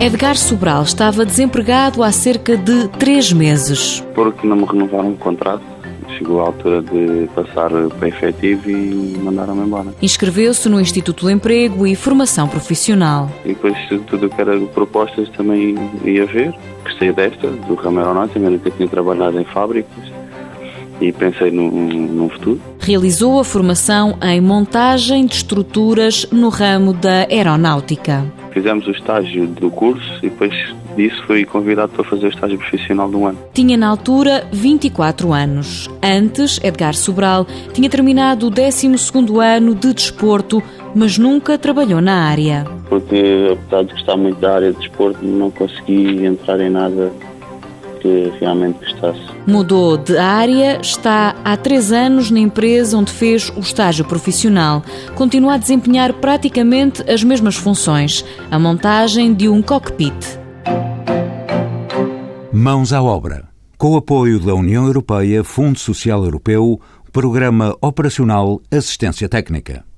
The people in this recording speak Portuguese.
Edgar Sobral estava desempregado há cerca de três meses. Porque não me renovaram o contrato. Chegou a altura de passar para efetivo e mandaram-me embora. Inscreveu-se no Instituto do Emprego e Formação Profissional. E depois tudo o que era propostas também ia ver. Gostei desta, do ramo aeronáutico, eu nunca tinha trabalhado em fábricas e pensei no, no futuro. Realizou a formação em montagem de estruturas no ramo da aeronáutica. Fizemos o estágio do curso e depois disso fui convidado para fazer o estágio profissional de um ano. Tinha na altura 24 anos. Antes, Edgar Sobral tinha terminado o 12º ano de desporto, mas nunca trabalhou na área. Porque apesar de gostar muito da área de desporto, não consegui entrar em nada que realmente gostasse. Mudou de área, está há três anos na empresa onde fez o estágio profissional. Continua a desempenhar praticamente as mesmas funções, a montagem de um cockpit. Mãos à obra. Com o apoio da União Europeia, Fundo Social Europeu, Programa Operacional Assistência Técnica.